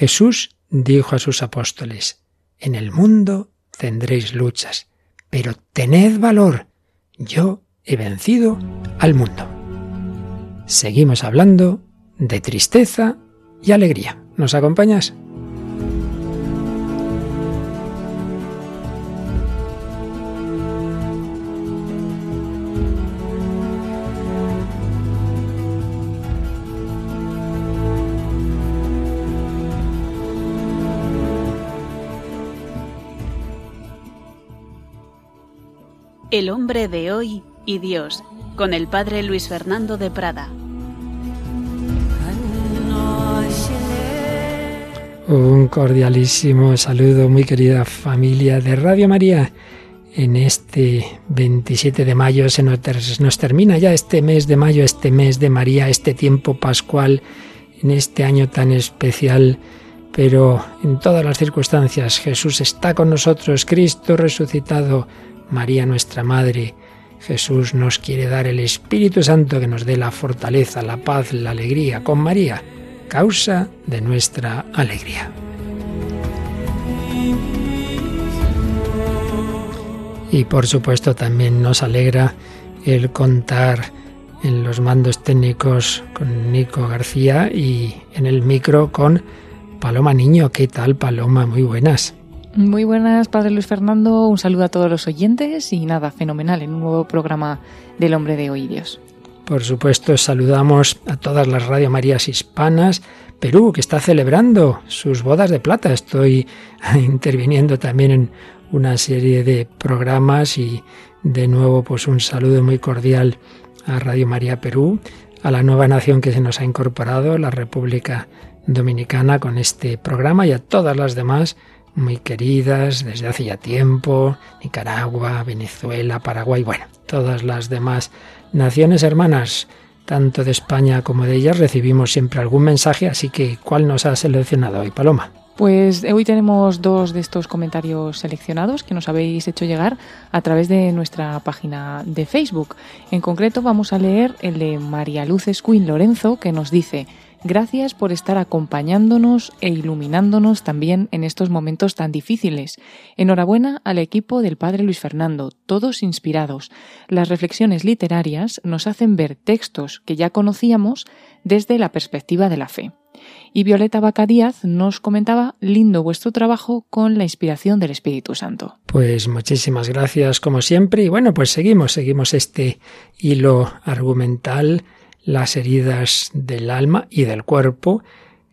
Jesús dijo a sus apóstoles, En el mundo tendréis luchas, pero tened valor, yo he vencido al mundo. Seguimos hablando de tristeza y alegría. ¿Nos acompañas? El hombre de hoy y Dios, con el padre Luis Fernando de Prada. Un cordialísimo saludo, muy querida familia de Radio María. En este 27 de mayo se nos, termina ya este mes de mayo, este mes de María, este tiempo pascual, en este año tan especial pero en todas las circunstancias Jesús está con nosotros, Cristo resucitado, María nuestra Madre, Jesús nos quiere dar el Espíritu Santo que nos dé la fortaleza, la paz, la alegría. Con María, causa de nuestra alegría. Y por supuesto también nos alegra el contar en los mandos técnicos con Nico García y en el micro con Paloma Niño. ¿Qué tal, Paloma? Muy buenas. Muy buenas, Padre Luis Fernando. Un saludo a todos los oyentes y nada, fenomenal en un nuevo programa del Hombre de Hoy Dios. Por supuesto, saludamos a todas las Radio Marías hispanas. Perú, que está celebrando sus bodas de plata. Estoy interviniendo también en una serie de programas y de nuevo pues un saludo muy cordial a Radio María Perú, a la nueva nación que se nos ha incorporado, la República Dominicana, con este programa y a todas las demás muy queridas desde hace ya tiempo, Nicaragua, Venezuela, Paraguay, bueno, todas las demás naciones hermanas, tanto de España como de ellas, recibimos siempre algún mensaje, así que ¿cuál nos ha seleccionado hoy, Paloma? Pues hoy tenemos dos de estos comentarios seleccionados que nos habéis hecho llegar a través de nuestra página de Facebook. En concreto vamos a leer el de María Luz Escuin Lorenzo que nos dice Gracias por estar acompañándonos e iluminándonos también en estos momentos tan difíciles. Enhorabuena al equipo del Padre Luis Fernando, todos inspirados. Las reflexiones literarias nos hacen ver textos que ya conocíamos desde la perspectiva de la fe. Y Violeta Baca Díaz nos comentaba, lindo vuestro trabajo con la inspiración del Espíritu Santo. Pues muchísimas gracias como siempre y bueno, pues seguimos, seguimos este hilo argumental las heridas del alma y del cuerpo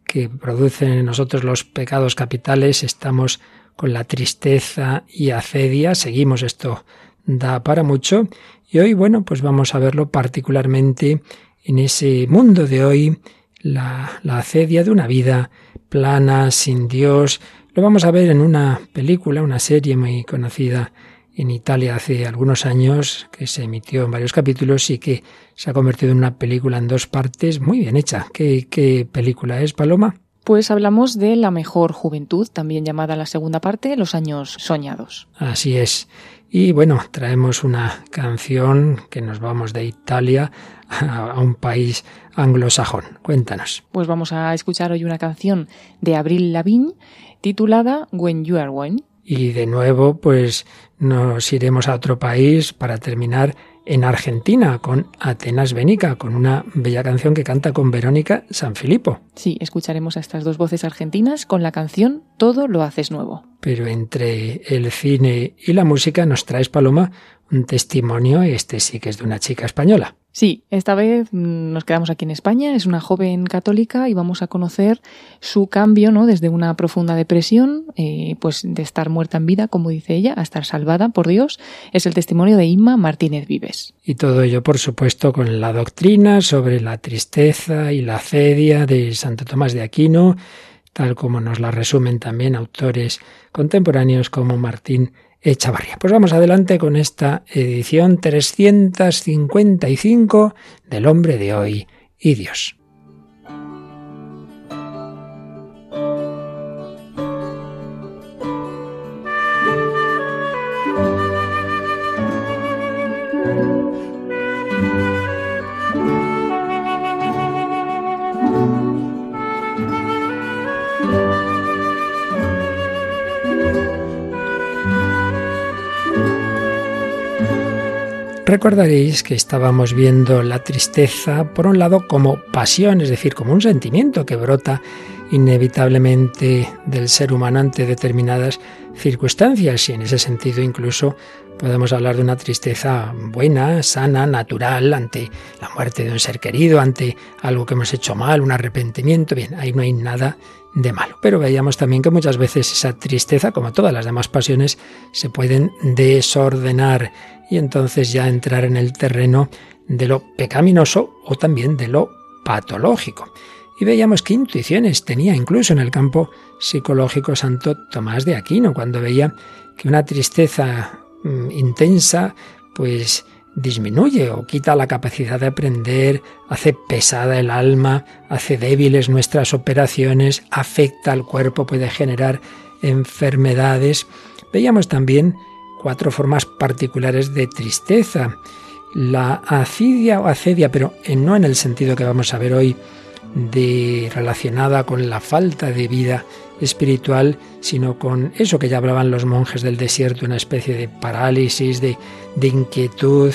que producen en nosotros los pecados capitales, estamos con la tristeza y acedia, seguimos esto da para mucho. Y hoy bueno, pues vamos a verlo particularmente en ese mundo de hoy, la, la acedia de una vida plana, sin Dios, lo vamos a ver en una película, una serie muy conocida en Italia hace algunos años, que se emitió en varios capítulos y que se ha convertido en una película en dos partes muy bien hecha. ¿Qué, qué película es, Paloma? Pues hablamos de La mejor juventud, también llamada la segunda parte, Los años soñados. Así es. Y bueno, traemos una canción que nos vamos de Italia a un país anglosajón. Cuéntanos. Pues vamos a escuchar hoy una canción de Abril Lavigne titulada When You Are One. Y de nuevo, pues nos iremos a otro país para terminar en Argentina con Atenas Benica, con una bella canción que canta con Verónica Sanfilippo. Sí, escucharemos a estas dos voces argentinas con la canción Todo lo haces nuevo. Pero entre el cine y la música nos traes, Paloma, un testimonio, este sí que es de una chica española. Sí, esta vez mm, nos quedamos aquí en España, es una joven católica y vamos a conocer su cambio, ¿no? Desde una profunda depresión, eh, pues de estar muerta en vida, como dice ella, a estar salvada por Dios, es el testimonio de Inma Martínez Vives. Y todo ello, por supuesto, con la doctrina sobre la tristeza y la cedia de Santo Tomás de Aquino, tal como nos la resumen también autores contemporáneos como Martín Echavarría. Pues vamos adelante con esta edición 355 del hombre de hoy y Dios. Recordaréis que estábamos viendo la tristeza, por un lado, como pasión, es decir, como un sentimiento que brota inevitablemente del ser humano ante determinadas circunstancias y en ese sentido incluso podemos hablar de una tristeza buena, sana, natural ante la muerte de un ser querido, ante algo que hemos hecho mal, un arrepentimiento, bien, ahí no hay nada de malo. Pero veíamos también que muchas veces esa tristeza, como todas las demás pasiones, se pueden desordenar y entonces ya entrar en el terreno de lo pecaminoso o también de lo patológico y veíamos qué intuiciones tenía incluso en el campo psicológico Santo Tomás de Aquino, cuando veía que una tristeza mm, intensa pues disminuye o quita la capacidad de aprender, hace pesada el alma, hace débiles nuestras operaciones, afecta al cuerpo, puede generar enfermedades. Veíamos también cuatro formas particulares de tristeza. La acidia o acedia, pero no en el sentido que vamos a ver hoy, de relacionada con la falta de vida espiritual, sino con eso que ya hablaban los monjes del desierto, una especie de parálisis, de, de inquietud,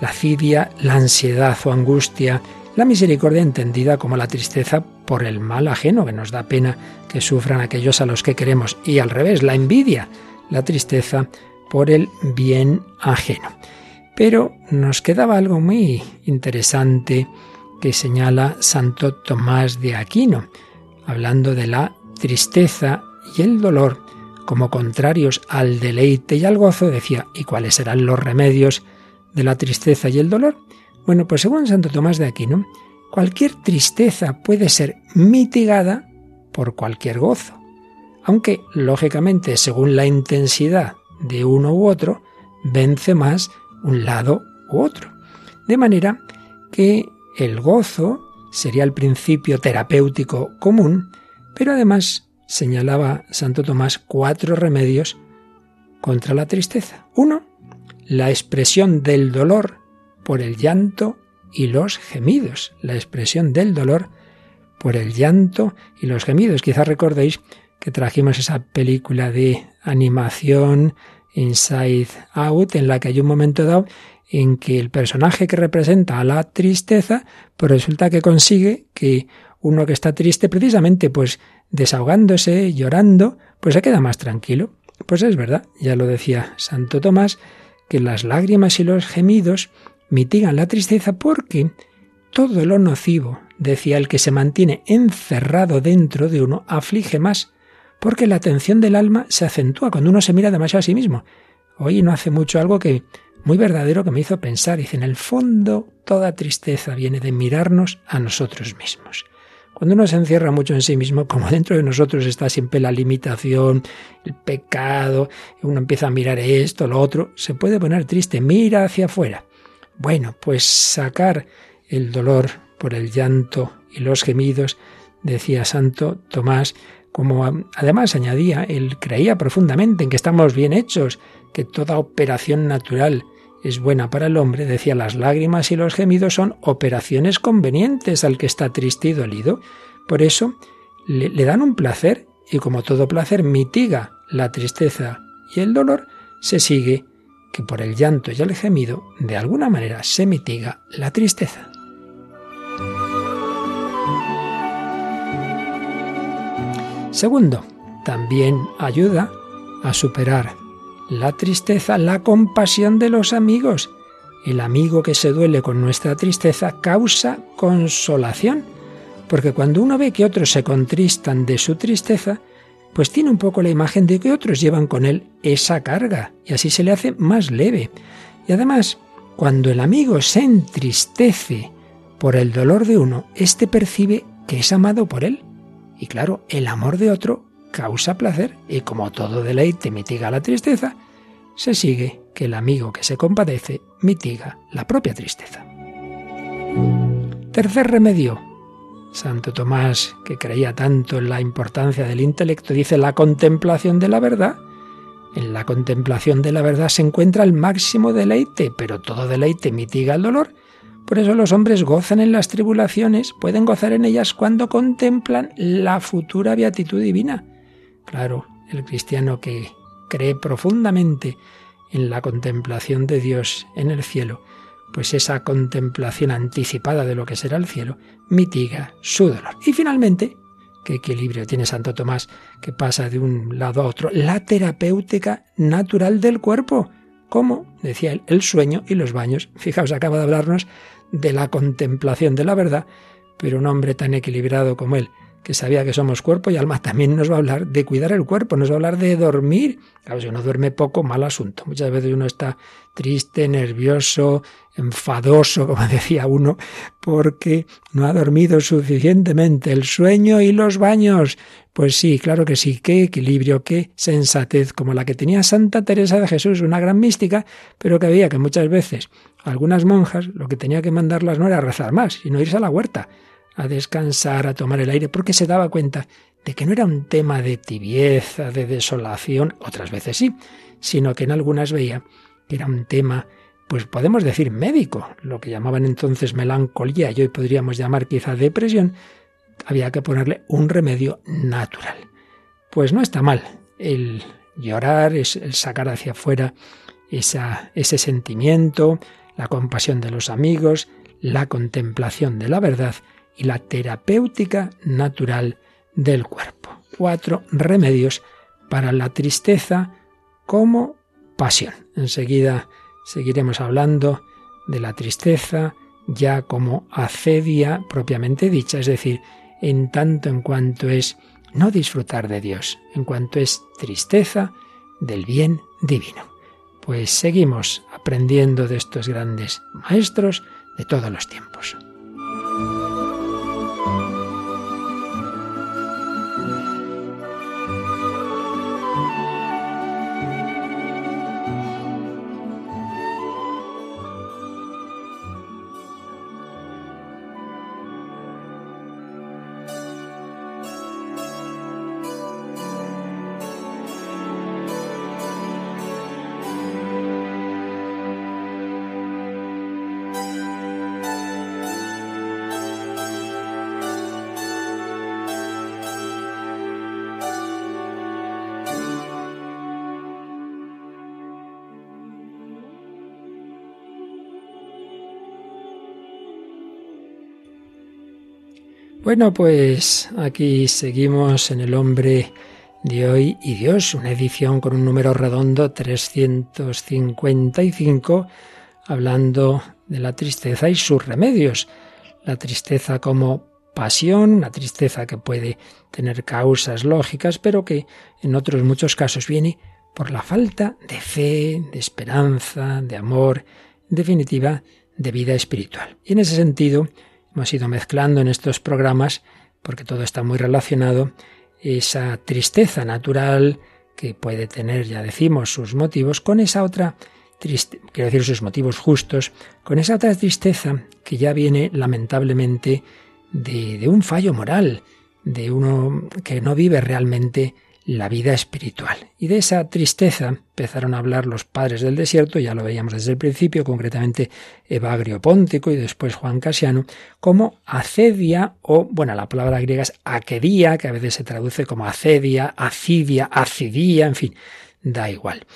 la fidia, la ansiedad o angustia, la misericordia entendida como la tristeza por el mal ajeno, que nos da pena que sufran aquellos a los que queremos, y al revés, la envidia, la tristeza por el bien ajeno. Pero nos quedaba algo muy interesante que señala Santo Tomás de Aquino, hablando de la tristeza y el dolor como contrarios al deleite y al gozo, decía, ¿y cuáles serán los remedios de la tristeza y el dolor? Bueno, pues según Santo Tomás de Aquino, cualquier tristeza puede ser mitigada por cualquier gozo, aunque lógicamente según la intensidad de uno u otro, vence más un lado u otro. De manera que el gozo sería el principio terapéutico común, pero además señalaba Santo Tomás cuatro remedios contra la tristeza. Uno, la expresión del dolor por el llanto y los gemidos. La expresión del dolor por el llanto y los gemidos. Quizás recordéis que trajimos esa película de animación Inside Out, en la que hay un momento dado en que el personaje que representa a la tristeza, pues resulta que consigue que uno que está triste, precisamente pues desahogándose, llorando, pues se queda más tranquilo. Pues es verdad, ya lo decía Santo Tomás, que las lágrimas y los gemidos mitigan la tristeza porque todo lo nocivo, decía el que se mantiene encerrado dentro de uno, aflige más, porque la atención del alma se acentúa cuando uno se mira demasiado a sí mismo. Hoy no hace mucho algo que muy verdadero que me hizo pensar. Dice, en el fondo toda tristeza viene de mirarnos a nosotros mismos. Cuando uno se encierra mucho en sí mismo, como dentro de nosotros está siempre la limitación, el pecado, uno empieza a mirar esto, lo otro, se puede poner triste, mira hacia afuera. Bueno, pues sacar el dolor por el llanto y los gemidos, decía Santo Tomás, como además añadía, él creía profundamente en que estamos bien hechos, que toda operación natural es buena para el hombre, decía, las lágrimas y los gemidos son operaciones convenientes al que está triste y dolido. Por eso le, le dan un placer y como todo placer mitiga la tristeza y el dolor, se sigue que por el llanto y el gemido de alguna manera se mitiga la tristeza. Segundo, también ayuda a superar la tristeza, la compasión de los amigos. El amigo que se duele con nuestra tristeza causa consolación, porque cuando uno ve que otros se contristan de su tristeza, pues tiene un poco la imagen de que otros llevan con él esa carga, y así se le hace más leve. Y además, cuando el amigo se entristece por el dolor de uno, éste percibe que es amado por él. Y claro, el amor de otro causa placer y como todo deleite mitiga la tristeza, se sigue que el amigo que se compadece mitiga la propia tristeza. Tercer remedio. Santo Tomás, que creía tanto en la importancia del intelecto, dice la contemplación de la verdad. En la contemplación de la verdad se encuentra el máximo deleite, pero todo deleite mitiga el dolor. Por eso los hombres gozan en las tribulaciones, pueden gozar en ellas cuando contemplan la futura beatitud divina. Claro, el cristiano que cree profundamente en la contemplación de Dios en el cielo, pues esa contemplación anticipada de lo que será el cielo mitiga su dolor. Y finalmente, qué equilibrio tiene Santo Tomás, que pasa de un lado a otro, la terapéutica natural del cuerpo, como decía él, el sueño y los baños. Fijaos, acaba de hablarnos de la contemplación de la verdad, pero un hombre tan equilibrado como él, que sabía que somos cuerpo y alma, también nos va a hablar de cuidar el cuerpo, nos va a hablar de dormir. Claro, si uno duerme poco, mal asunto. Muchas veces uno está triste, nervioso, enfadoso, como decía uno, porque no ha dormido suficientemente. El sueño y los baños. Pues sí, claro que sí, qué equilibrio, qué sensatez, como la que tenía Santa Teresa de Jesús, una gran mística, pero que había que muchas veces algunas monjas lo que tenía que mandarlas no era rezar más, sino irse a la huerta a descansar, a tomar el aire, porque se daba cuenta de que no era un tema de tibieza, de desolación, otras veces sí, sino que en algunas veía que era un tema, pues podemos decir médico, lo que llamaban entonces melancolía y hoy podríamos llamar quizá depresión, había que ponerle un remedio natural. Pues no está mal el llorar, es el sacar hacia afuera esa, ese sentimiento, la compasión de los amigos, la contemplación de la verdad y la terapéutica natural del cuerpo. Cuatro remedios para la tristeza como pasión. Enseguida seguiremos hablando de la tristeza ya como acedia propiamente dicha, es decir, en tanto en cuanto es no disfrutar de Dios, en cuanto es tristeza del bien divino. Pues seguimos aprendiendo de estos grandes maestros de todos los tiempos. Bueno, pues aquí seguimos en el hombre de hoy y Dios, una edición con un número redondo 355, hablando de la tristeza y sus remedios. La tristeza como pasión, una tristeza que puede tener causas lógicas, pero que en otros muchos casos viene por la falta de fe, de esperanza, de amor, en definitiva, de vida espiritual. Y en ese sentido, hemos ido mezclando en estos programas, porque todo está muy relacionado, esa tristeza natural que puede tener, ya decimos, sus motivos, con esa otra triste, quiero decir sus motivos justos, con esa otra tristeza que ya viene lamentablemente de, de un fallo moral, de uno que no vive realmente la vida espiritual. Y de esa tristeza empezaron a hablar los padres del desierto, ya lo veíamos desde el principio, concretamente Evagrio Póntico y después Juan Casiano, como acedia o, bueno, la palabra griega es aquedía, que a veces se traduce como acedia, acidia, acidía, en fin, da igual.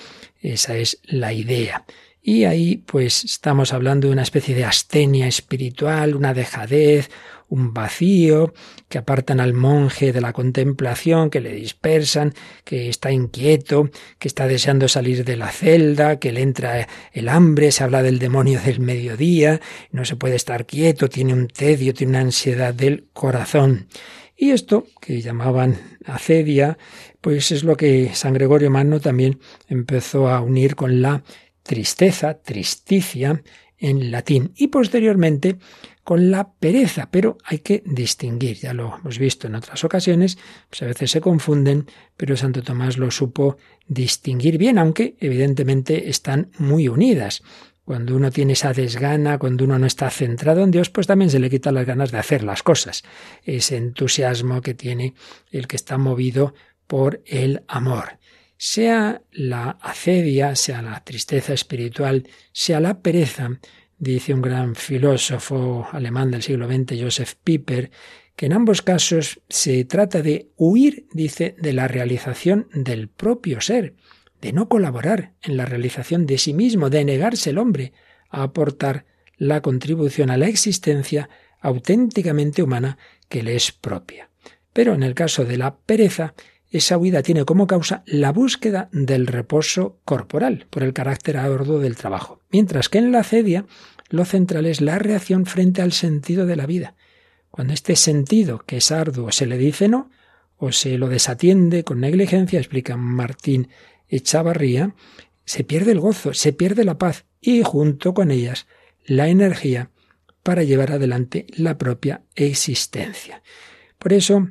Esa es la idea. Y ahí pues estamos hablando de una especie de astenia espiritual, una dejadez, un vacío, que apartan al monje de la contemplación, que le dispersan, que está inquieto, que está deseando salir de la celda, que le entra el hambre, se habla del demonio del mediodía, no se puede estar quieto, tiene un tedio, tiene una ansiedad del corazón. Y esto, que llamaban acedia, pues es lo que San Gregorio Magno también empezó a unir con la tristeza, tristicia, en latín. Y posteriormente con la pereza, pero hay que distinguir, ya lo hemos visto en otras ocasiones, pues a veces se confunden, pero Santo Tomás lo supo distinguir bien, aunque evidentemente están muy unidas. Cuando uno tiene esa desgana, cuando uno no está centrado en Dios, pues también se le quitan las ganas de hacer las cosas. Ese entusiasmo que tiene el que está movido por el amor. Sea la acedia, sea la tristeza espiritual, sea la pereza, dice un gran filósofo alemán del siglo XX, Joseph Pieper, que en ambos casos se trata de huir, dice, de la realización del propio ser, de no colaborar en la realización de sí mismo, de negarse el hombre a aportar la contribución a la existencia auténticamente humana que le es propia. Pero en el caso de la pereza, esa huida tiene como causa la búsqueda del reposo corporal, por el carácter arduo del trabajo, mientras que en la cedia lo central es la reacción frente al sentido de la vida. Cuando este sentido, que es arduo, se le dice no, o se lo desatiende con negligencia, explica Martín Echavarría, se pierde el gozo, se pierde la paz y junto con ellas la energía para llevar adelante la propia existencia. Por eso,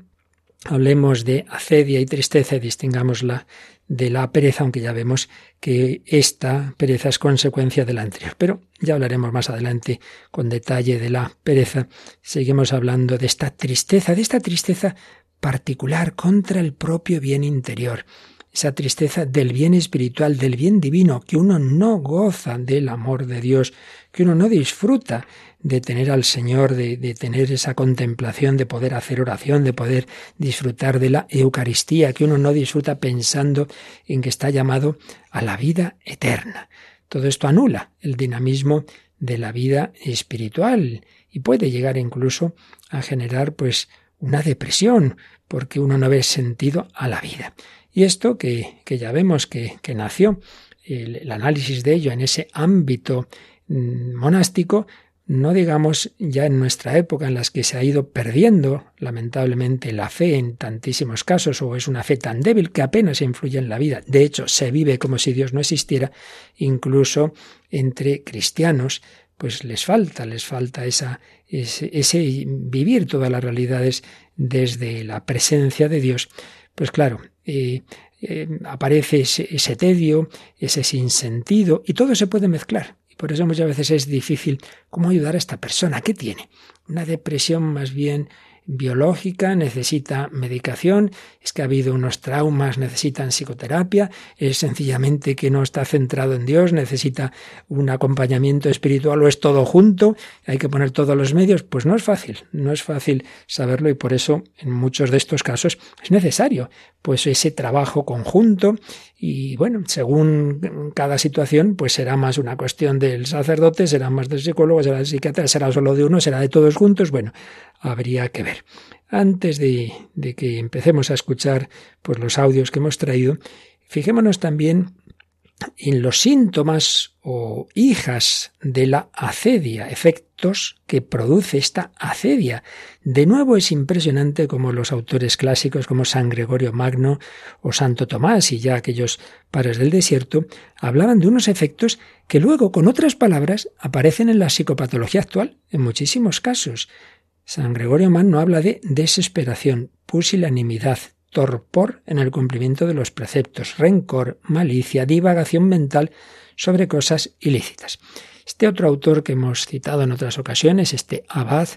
hablemos de acedia y tristeza y distingámosla de la pereza, aunque ya vemos que esta pereza es consecuencia de la anterior. Pero ya hablaremos más adelante con detalle de la pereza. Seguimos hablando de esta tristeza, de esta tristeza particular contra el propio bien interior esa tristeza del bien espiritual, del bien divino, que uno no goza del amor de Dios, que uno no disfruta de tener al Señor, de, de, tener esa contemplación, de poder hacer oración, de poder disfrutar de la Eucaristía, que uno no disfruta pensando en que está llamado a la vida eterna. Todo esto anula el dinamismo de la vida espiritual y puede llegar incluso a generar pues una depresión, porque uno no ve sentido a la vida. Y esto que, que ya vemos que, que nació, el, análisis de ello en ese ámbito mm, monástico, no digamos ya en nuestra época en las que se ha ido perdiendo lamentablemente la fe en tantísimos casos o es una fe tan débil que apenas influye en la vida. De hecho, se vive como si Dios no existiera, incluso entre cristianos, pues les falta, les falta esa, ese, ese vivir todas las realidades desde la presencia de Dios. Pues claro, eh, eh, aparece ese, tedio, ese sinsentido, y todo se puede mezclar. Y por eso muchas veces es difícil cómo ayudar a esta persona. ¿Qué tiene? Una depresión más bien biológica, necesita medicación, es que ha habido unos traumas, necesitan psicoterapia, es sencillamente que no está centrado en Dios, necesita un acompañamiento espiritual o es todo junto, hay que poner todos los medios, pues no es fácil, no es fácil saberlo y por eso en muchos de estos casos es necesario pues ese trabajo conjunto y bueno, según cada situación, pues será más una cuestión del sacerdote, será más del psicólogo, será del psiquiatra, será solo de uno, será de todos juntos. Bueno, habría que ver. Antes de, que empecemos a escuchar pues, los audios que hemos traído, fijémonos también en los síntomas o hijas de la acedia, efectos que produce esta acedia. De nuevo es impresionante como los autores clásicos como San Gregorio Magno o Santo Tomás y ya aquellos padres del desierto hablaban de unos efectos que luego con otras palabras aparecen en la psicopatología actual en muchísimos casos. San Gregorio Magno habla de desesperación, pusilanimidad, torpor en el cumplimiento de los preceptos, rencor, malicia, divagación mental sobre cosas ilícitas. Este otro autor que hemos citado en otras ocasiones, este abad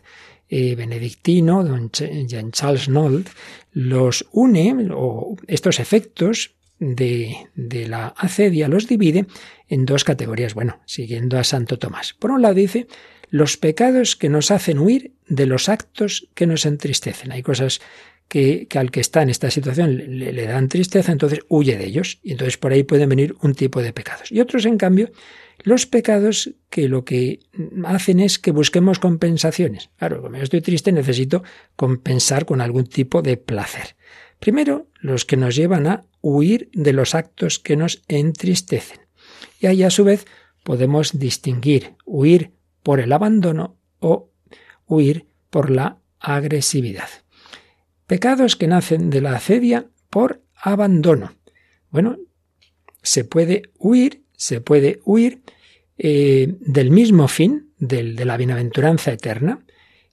eh, benedictino, don Jean Charles Nold, los une, o estos efectos de, de la acedia los divide en dos categorías, bueno, siguiendo a Santo Tomás. Por un lado dice los pecados que nos hacen huir de los actos que nos entristecen. Hay cosas que, al que está en esta situación le, le, dan tristeza, entonces huye de ellos. Y entonces por ahí pueden venir un tipo de pecados. Y otros, en cambio, los pecados que lo que hacen es que busquemos compensaciones. Claro, como yo estoy triste, necesito compensar con algún tipo de placer. Primero, los que nos llevan a huir de los actos que nos entristecen. Y ahí a su vez podemos distinguir huir por el abandono o huir por la agresividad. Pecados que nacen de la acedia por abandono. Bueno, se puede huir, se puede huir eh, del mismo fin, del, de la bienaventuranza eterna,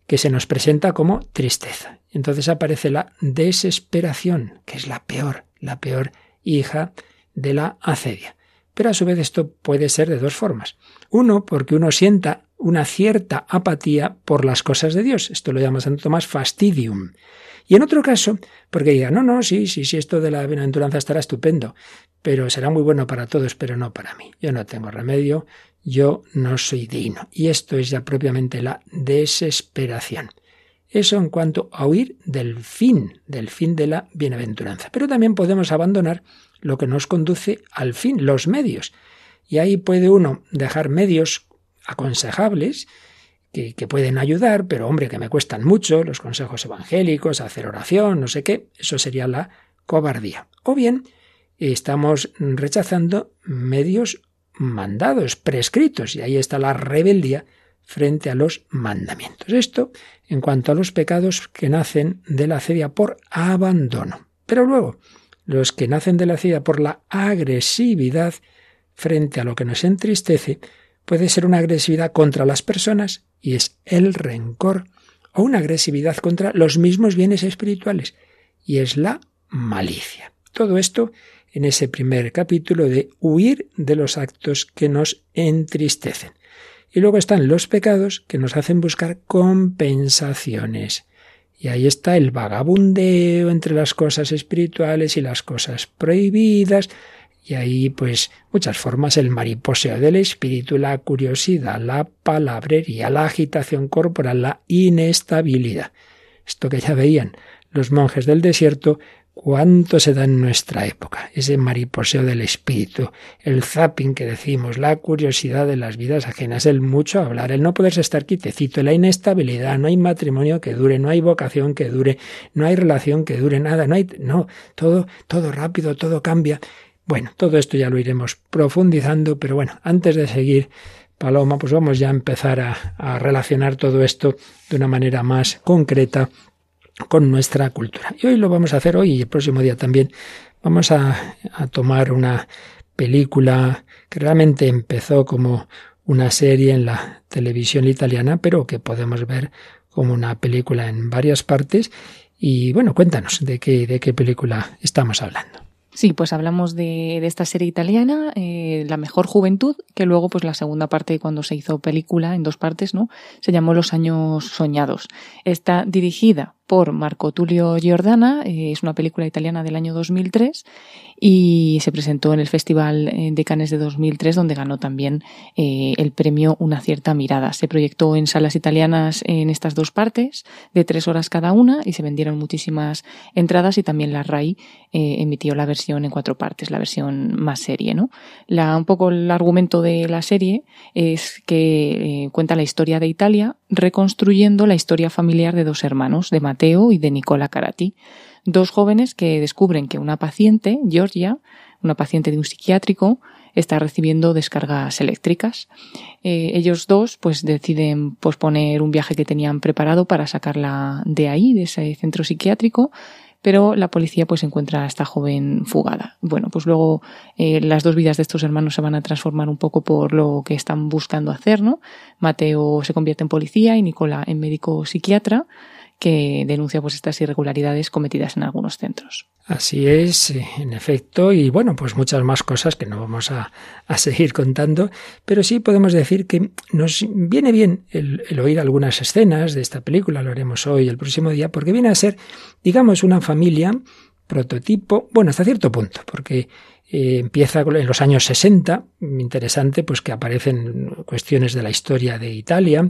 que se nos presenta como tristeza. Entonces aparece la desesperación, que es la peor, la peor hija de la acedia. Pero a su vez esto puede ser de dos formas. Uno, porque uno sienta una cierta apatía por las cosas de Dios. Esto lo llama Santo Tomás fastidium. Y en otro caso, porque diga, no, no, sí, sí, sí, esto de la bienaventuranza estará estupendo, pero será muy bueno para todos, pero no para mí. Yo no tengo remedio, yo no soy digno. Y esto es ya propiamente la desesperación. Eso en cuanto a huir del fin, del fin de la bienaventuranza. Pero también podemos abandonar lo que nos conduce al fin, los medios. Y ahí puede uno dejar medios aconsejables que, pueden ayudar, pero hombre, que me cuestan mucho, los consejos evangélicos, hacer oración, no sé qué, eso sería la cobardía. O bien estamos rechazando medios mandados, prescritos, y ahí está la rebeldía frente a los mandamientos. Esto en cuanto a los pecados que nacen de la cedia por abandono. Pero luego, los que nacen de la cedia por la agresividad frente a lo que nos entristece, puede ser una agresividad contra las personas y es el rencor, o una agresividad contra los mismos bienes espirituales y es la malicia. Todo esto en ese primer capítulo de huir de los actos que nos entristecen. Y luego están los pecados que nos hacen buscar compensaciones. Y ahí está el vagabundeo entre las cosas espirituales y las cosas prohibidas. Y ahí, pues, muchas formas, el mariposeo del espíritu, la curiosidad, la palabrería, la agitación corporal, la inestabilidad. Esto que ya veían los monjes del desierto, cuánto se da en nuestra época, ese mariposeo del espíritu, el zapping que decimos, la curiosidad de las vidas ajenas, el mucho hablar, el no poderse estar quitecito, la inestabilidad, no hay matrimonio que dure, no hay vocación que dure, no hay relación que dure, nada, no hay, no, todo, todo rápido, todo cambia. Bueno, todo esto ya lo iremos profundizando, pero bueno, antes de seguir, Paloma, pues vamos ya a empezar a, relacionar todo esto de una manera más concreta con nuestra cultura. Y hoy lo vamos a hacer hoy y el próximo día también. Vamos a, a tomar una película que realmente empezó como una serie en la televisión italiana, pero que podemos ver como una película en varias partes. Y bueno, cuéntanos de qué, de qué película estamos hablando. Sí, pues hablamos de, esta serie italiana, eh, La mejor juventud, que luego, pues la segunda parte, cuando se hizo película en dos partes, ¿no? Se llamó Los años soñados. Está dirigida por Marco Tulio Giordana, eh, es una película italiana del año 2003 y se presentó en el Festival eh, de Cannes de 2003 donde ganó también eh, el premio Una cierta mirada. Se proyectó en salas italianas en estas dos partes de tres horas cada una y se vendieron muchísimas entradas y también la RAI emitió la versión en cuatro partes, la versión más serie. ¿no? La, un poco el argumento de la serie es que cuenta la historia de Italia reconstruyendo la historia familiar de dos hermanos, de Mateo y de Nicola Carati, dos jóvenes que descubren que una paciente, Georgia, una paciente de un psiquiátrico, está recibiendo descargas eléctricas. Eh, ellos dos pues deciden posponer un viaje que tenían preparado para sacarla de ahí, de ese centro psiquiátrico, pero la policía pues encuentra a esta joven fugada. Bueno, pues luego eh, las dos vidas de estos hermanos se van a transformar un poco por lo que están buscando hacer, ¿no? Mateo se convierte en policía y Nicola en médico psiquiatra que denuncia pues estas irregularidades cometidas en algunos centros. Así es, en efecto, y bueno, pues muchas más cosas que no vamos a, a seguir contando, pero sí podemos decir que nos viene bien el, el, oír algunas escenas de esta película, lo haremos hoy, el próximo día, porque viene a ser, digamos, una familia prototipo, bueno, hasta cierto punto, porque eh, empieza en los años 60, interesante, pues que aparecen cuestiones de la historia de Italia,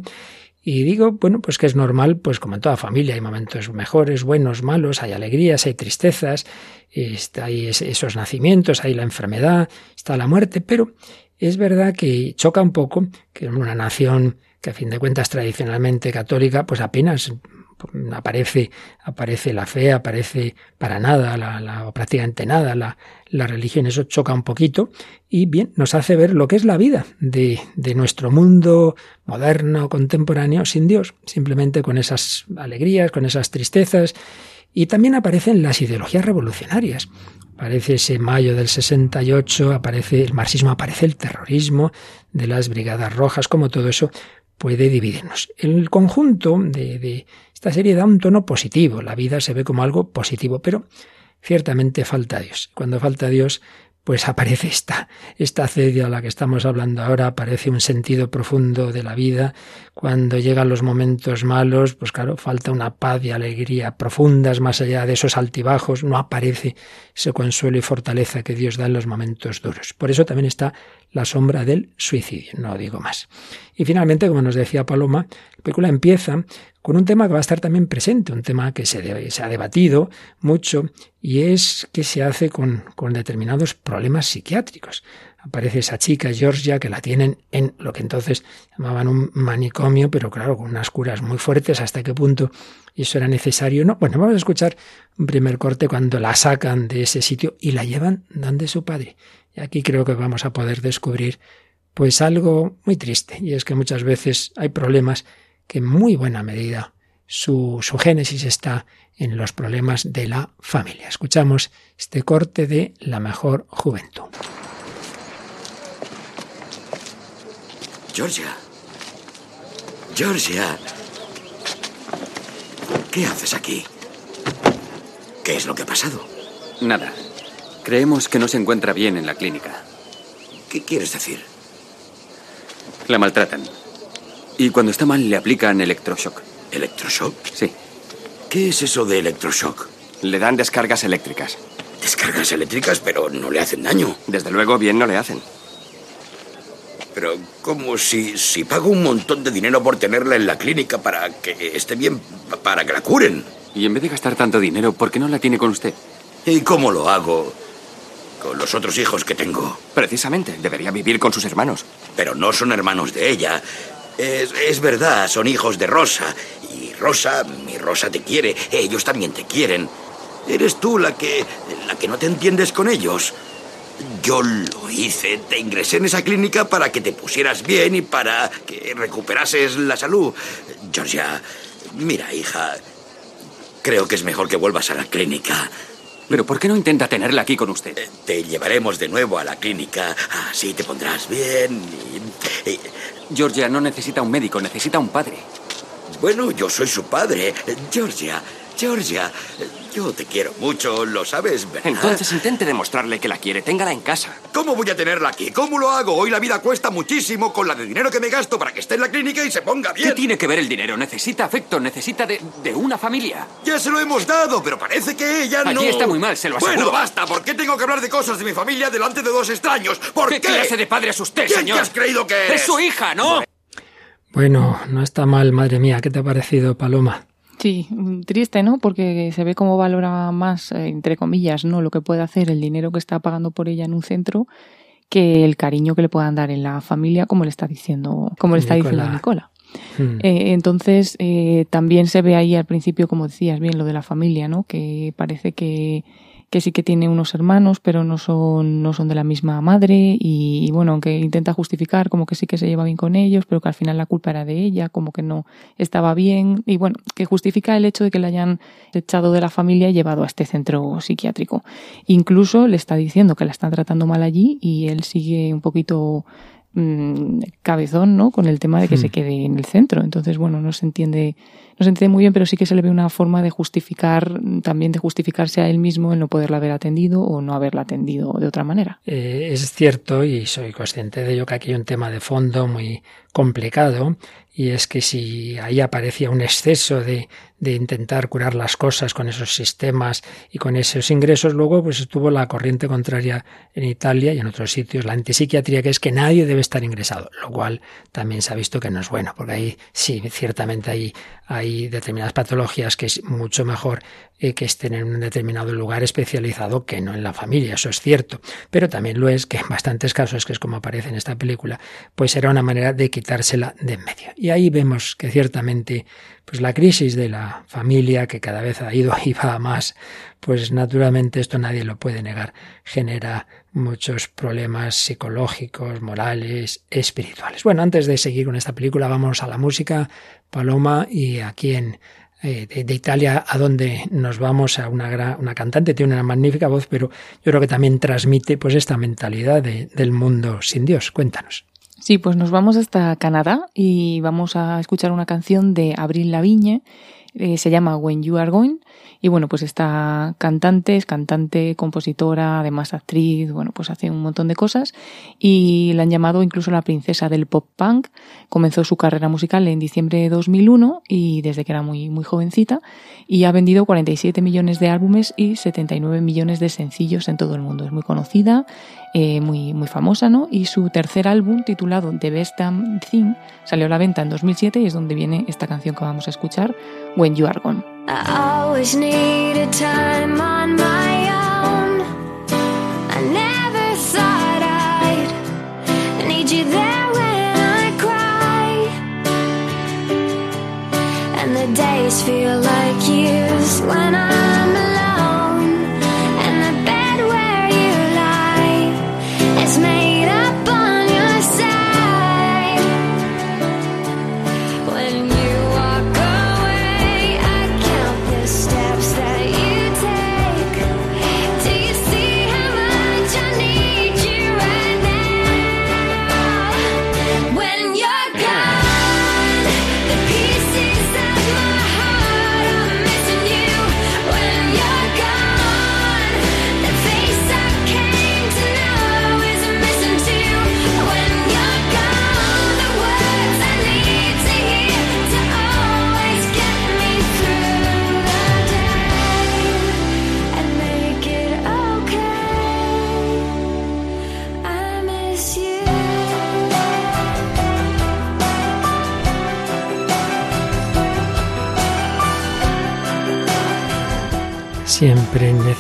y digo, bueno, pues que es normal, pues como en toda familia, hay momentos mejores, buenos, malos, hay alegrías, hay tristezas, hay esos nacimientos, hay la enfermedad, está la muerte, pero es verdad que choca un poco que en una nación que a fin de cuentas tradicionalmente católica, pues apenas aparece, aparece la fe, aparece para nada, la, la, prácticamente nada, la, la religión, eso choca un poquito y bien, nos hace ver lo que es la vida de, de nuestro mundo moderno, contemporáneo, sin Dios, simplemente con esas alegrías, con esas tristezas, y también aparecen las ideologías revolucionarias. Aparece ese mayo del 68, aparece el marxismo, aparece el terrorismo de las brigadas rojas, como todo eso puede dividirnos. El conjunto de, de esta serie da un tono positivo, la vida se ve como algo positivo, pero ciertamente falta Dios. Cuando falta Dios, pues aparece esta, esta cedia a la que estamos hablando ahora, aparece un sentido profundo de la vida. Cuando llegan los momentos malos, pues claro, falta una paz y alegría profundas más allá de esos altibajos, no aparece ese consuelo y fortaleza que Dios da en los momentos duros. Por eso también está la sombra del suicidio, no digo más. Y finalmente, como nos decía Paloma, la película empieza con un tema que va a estar también presente, un tema que se, ha debatido mucho, y es qué se hace con, con determinados problemas psiquiátricos aparece esa chica, Georgia, que la tienen en lo que entonces llamaban un manicomio, pero claro, con unas curas muy fuertes, hasta qué punto eso era necesario. No, bueno, vamos a escuchar un primer corte cuando la sacan de ese sitio y la llevan donde su padre. Y aquí creo que vamos a poder descubrir pues algo muy triste, y es que muchas veces hay problemas que en muy buena medida su, su génesis está en los problemas de la familia. Escuchamos este corte de La mejor juventud. Georgia. Georgia. ¿Qué haces aquí? ¿Qué es lo que ha pasado? Nada. Creemos que no se encuentra bien en la clínica. ¿Qué quieres decir? La maltratan. Y cuando está mal le aplican electroshock. ¿Electroshock? Sí. ¿Qué es eso de electroshock? Le dan descargas eléctricas. Descargas eléctricas, pero no le hacen daño. Desde luego, bien no le hacen. Pero, ¿cómo si, si pago un montón de dinero por tenerla en la clínica para que esté bien, para que la curen? Y en vez de gastar tanto dinero, ¿por qué no la tiene con usted? ¿Y cómo lo hago? Con los otros hijos que tengo. Precisamente, debería vivir con sus hermanos. Pero no son hermanos de ella. Es, es verdad, son hijos de Rosa. Y Rosa, mi Rosa te quiere. Ellos también te quieren. Eres tú la que. la que no te entiendes con ellos. Yo lo hice. Te ingresé en esa clínica para que te pusieras bien y para que recuperases la salud. Georgia, mira, hija. Creo que es mejor que vuelvas a la clínica. Pero ¿por qué no intenta tenerla aquí con usted? Eh, Te llevaremos de nuevo a la clínica. Así te pondrás bien. y- y- Georgia no necesita un médico, necesita un padre. Bueno, yo soy su padre. Georgia, Georgia, yo te quiero mucho, lo sabes, ¿verdad? Entonces intente demostrarle que la quiere. Téngala en casa. ¿Cómo voy a tenerla aquí? ¿Cómo lo hago? Hoy la vida cuesta muchísimo con la de dinero que me gasto para que esté en la clínica y se ponga bien. ¿Qué tiene que ver el dinero? Necesita afecto, necesita de, de una familia. Ya se lo hemos dado, pero parece que ella Allí no... está muy mal, se lo aseguro. Bueno, basta. ¿Por qué tengo que hablar de cosas de mi familia delante de dos extraños? ¿Por qué? ¿Qué, clase de padre es usted, ¿Quién señor? te has creído que eres? Es su hija, ¿no? Bueno, no está mal, madre mía. ¿Qué te ha parecido, Paloma? Sí, mm, triste, ¿no? Porque se ve cómo valora más, eh, entre comillas, ¿no? Lo que puede hacer el dinero que está pagando por ella en un centro que el cariño que le puedan dar en la familia, como le está diciendo, como le está diciendo Nicola. Nicola. Hmm. Eh, entonces, eh, también se ve ahí al principio, como decías bien, lo de la familia, ¿no? Que parece que, que sí que tiene unos hermanos, pero no son, no son de la misma madre y, bueno, aunque intenta justificar como que sí que se lleva bien con ellos, pero que al final la culpa era de ella, como que no estaba bien y bueno, que justifica el hecho de que la hayan echado de la familia y llevado a este centro psiquiátrico. Incluso le está diciendo que la están tratando mal allí y él sigue un poquito mm, cabezón, ¿no? Con el tema de que Hmm. se quede en el centro. Entonces, bueno, no se entiende, no se entiende muy bien, pero sí que se le ve una forma de justificar, también de justificarse a él mismo el no poderla haber atendido o no haberla atendido de otra manera. Eh, es cierto, y soy consciente de ello, que aquí hay un tema de fondo muy complicado, y es que si ahí aparecía un exceso de, de intentar curar las cosas con esos sistemas y con esos ingresos, luego pues estuvo la corriente contraria en Italia y en otros sitios, la antipsiquiatría, que es que nadie debe estar ingresado, lo cual también se ha visto que no es bueno, porque ahí sí, ciertamente hay, hay determinadas patologías que es mucho mejor eh, que estén en un determinado lugar especializado que no en la familia, eso es cierto. Pero también lo es que en bastantes casos, que es como aparece en esta película, pues era una manera de quitársela de en medio. Y ahí vemos que ciertamente pues la crisis de la familia, que cada vez ha ido y va más, pues naturalmente esto nadie lo puede negar, genera muchos problemas psicológicos, morales, espirituales. Bueno, antes de seguir con esta película, vamos a la música, Paloma, y aquí en eh, de, Italia a donde nos vamos a una, gran, una cantante, tiene una magnífica voz, pero yo creo que también transmite pues esta mentalidad de, del mundo sin Dios. Cuéntanos. Sí, pues nos vamos hasta Canadá y vamos a escuchar una canción de Abril Lavigne. Eh, se llama When You Are Going y bueno, pues esta cantante es cantante, compositora, además actriz, bueno, pues hace un montón de cosas y la han llamado incluso la princesa del pop punk. Comenzó su carrera musical en diciembre de 2001 y desde que era muy, muy jovencita y ha vendido 47 millones de álbumes y 79 millones de sencillos en todo el mundo. Es muy conocida, eh, muy, muy famosa, ¿no? Y su tercer álbum, titulado The Best Damn Thing, salió a la venta en 2007 y es donde viene esta canción que vamos a escuchar, When You Are Gone. I always needed time on my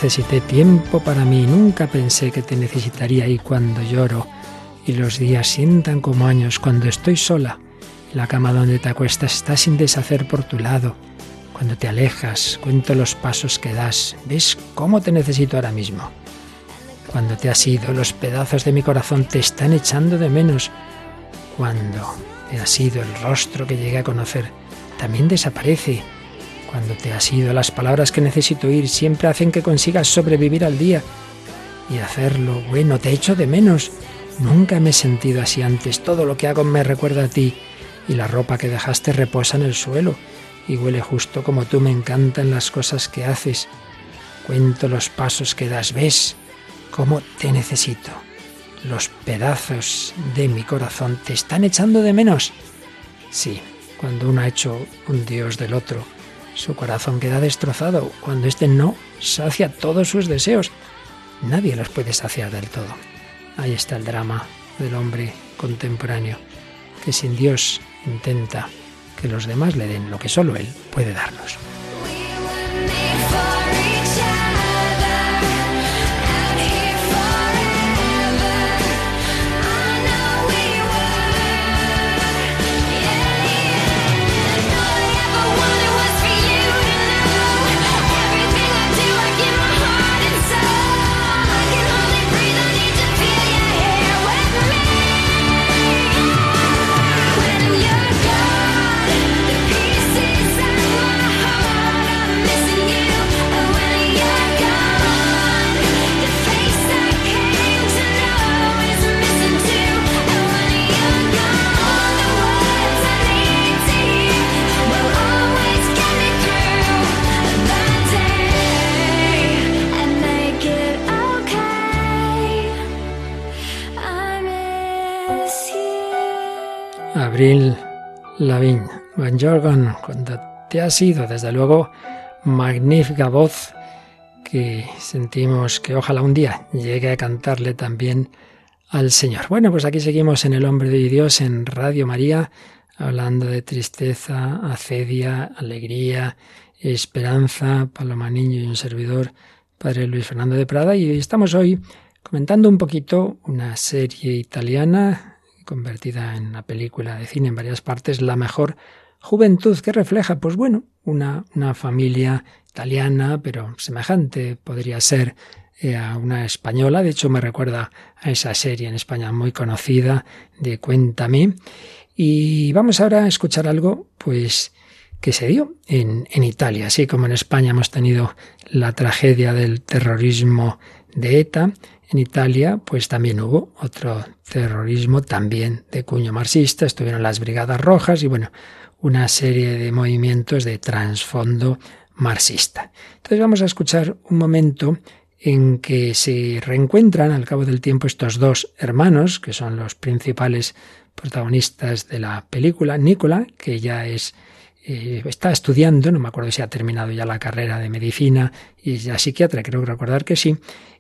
necesité tiempo para mí, nunca pensé que te necesitaría y cuando lloro y los días sientan como años, cuando estoy sola, la cama donde te acuestas está sin deshacer por tu lado, cuando te alejas, cuento los pasos que das, ves cómo te necesito ahora mismo. Cuando te has ido, los pedazos de mi corazón te están echando de menos. Cuando te has ido, el rostro que llegué a conocer también desaparece. Cuando te has ido, las palabras que necesito oír siempre hacen que consigas sobrevivir al día. Y hacerlo, bueno, te echo de menos. Nunca me he sentido así antes. Todo lo que hago me recuerda a ti. Y la ropa que dejaste reposa en el suelo. Y huele justo como tú. Me encantan las cosas que haces. Cuento los pasos que das. ¿Ves cómo te necesito? Los pedazos de mi corazón te están echando de menos. Sí, cuando uno ha hecho un dios del otro, su corazón queda destrozado cuando éste no sacia todos sus deseos. Nadie los puede saciar del todo. Ahí está el drama del hombre contemporáneo, que sin Dios intenta que los demás le den lo que solo Él puede darnos. Abril Lavigne, Van cuando te has ido, desde luego, magnífica voz que sentimos que ojalá un día llegue a cantarle también al Señor. Bueno, pues aquí seguimos en El Hombre de Dios en Radio María, hablando de tristeza, acedia, alegría, esperanza, Paloma Niño y un servidor, Padre Luis Fernando de Prada, y estamos hoy comentando un poquito una serie italiana convertida en una película de cine en varias partes, La mejor juventud que refleja, pues bueno, una, una familia italiana, pero semejante podría ser eh, a una española. De hecho, me recuerda a esa serie en España muy conocida de Cuéntame. Y vamos ahora a escuchar algo, pues, que se dio en, en Italia. Así como en España hemos tenido la tragedia del terrorismo de ETA, en Italia, pues también hubo otro terrorismo, también de cuño marxista, estuvieron las Brigadas Rojas y bueno, una serie de movimientos de trasfondo marxista. Entonces vamos a escuchar un momento en que se reencuentran al cabo del tiempo estos dos hermanos, que son los principales protagonistas de la película, Nicola, que ya es eh, está estudiando, no me acuerdo si ha terminado ya la carrera de medicina y ya psiquiatra, creo recordar que sí,